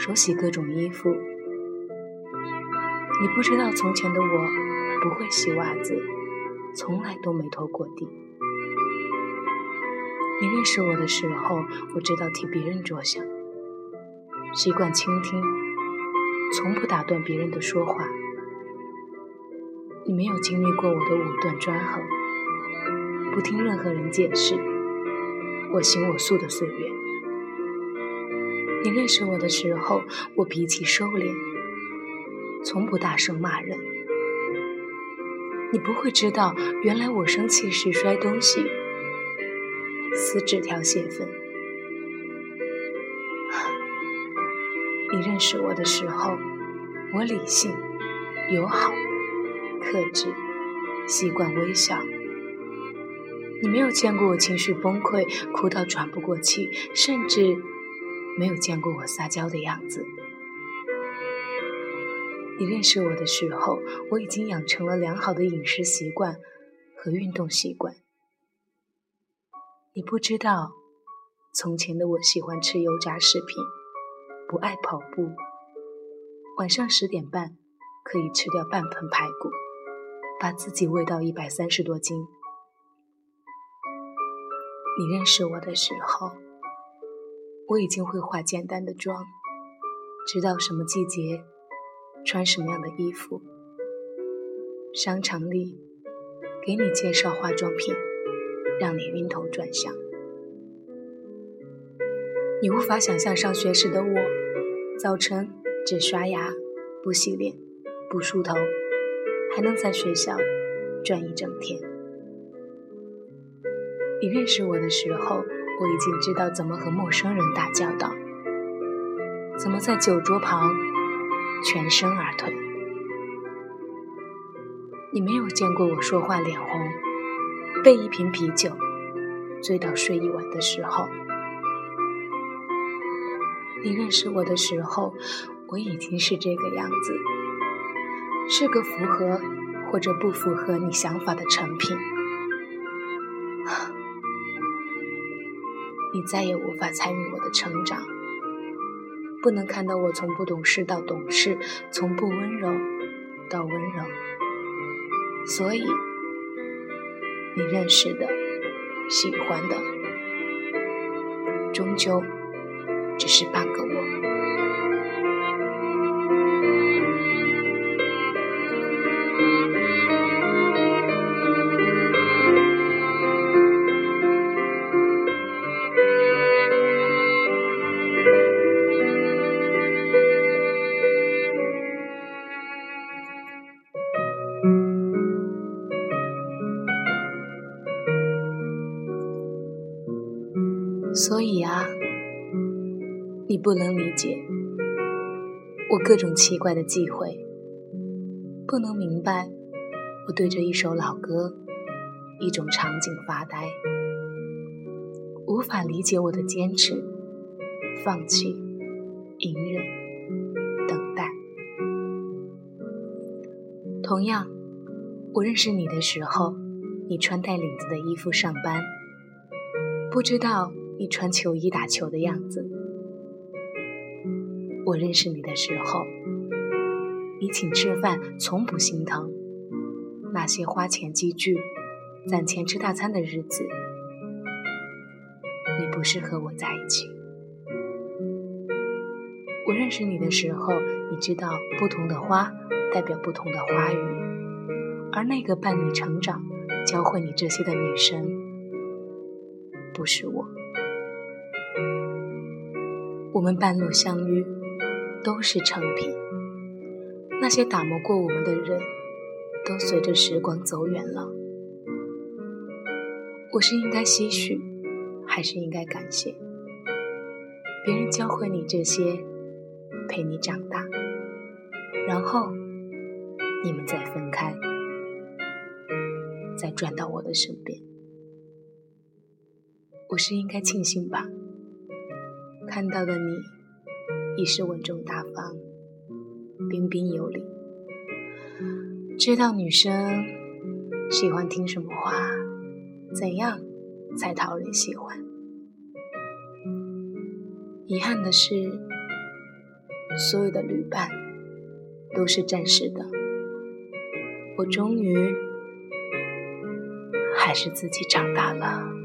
手洗各种衣服，你不知道从前的我不会洗袜子，从来都没拖过地。你认识我的时候，我知道替别人着想，习惯倾听，从不打断别人的说话。你没有经历过我的武断专横，不听任何人解释，我行我素的岁月。你认识我的时候，我脾气收敛，从不大声骂人。你不会知道，原来我生气时摔东西、撕纸条泄愤。你认识我的时候，我理性、友好、克制，习惯微笑。你没有见过我情绪崩溃，哭到喘不过气，甚至。没有见过我撒娇的样子。你认识我的时候，我已经养成了良好的饮食习惯和运动习惯。你不知道，从前的我喜欢吃油炸食品，不爱跑步。晚上十点半可以吃掉半盆排骨，把自己喂到一百三十多斤。你认识我的时候。我已经会化简单的妆，知道什么季节穿什么样的衣服。商场里给你介绍化妆品，让你晕头转向。你无法想象上学时的我，早晨只刷牙不洗脸不梳头，还能在学校转一整天。你认识我的时候。我已经知道怎么和陌生人打交道，怎么在酒桌旁全身而退。你没有见过我说话脸红，被一瓶啤酒醉到睡一晚的时候。你认识我的时候，我已经是这个样子，是个符合或者不符合你想法的成品。你再也无法参与我的成长，不能看到我从不懂事到懂事，从不温柔到温柔。所以，你认识的、喜欢的，终究只是半个我。所以啊，你不能理解我各种奇怪的忌讳，不能明白我对着一首老歌、一种场景发呆，无法理解我的坚持、放弃、隐忍、等待。同样，我认识你的时候，你穿带领子的衣服上班，不知道。你穿球衣打球的样子。我认识你的时候，你请吃饭从不心疼。那些花钱积聚、攒钱吃大餐的日子，你不是和我在一起。我认识你的时候，你知道不同的花代表不同的花语，而那个伴你成长、教会你这些的女生，不是我。我们半路相遇，都是成品。那些打磨过我们的人，都随着时光走远了。我是应该唏嘘，还是应该感谢？别人教会你这些，陪你长大，然后你们再分开，再转到我的身边。我是应该庆幸吧？看到的你已是稳重大方、彬彬有礼，知道女生喜欢听什么话，怎样才讨人喜欢。遗憾的是，所有的旅伴都是暂时的，我终于还是自己长大了。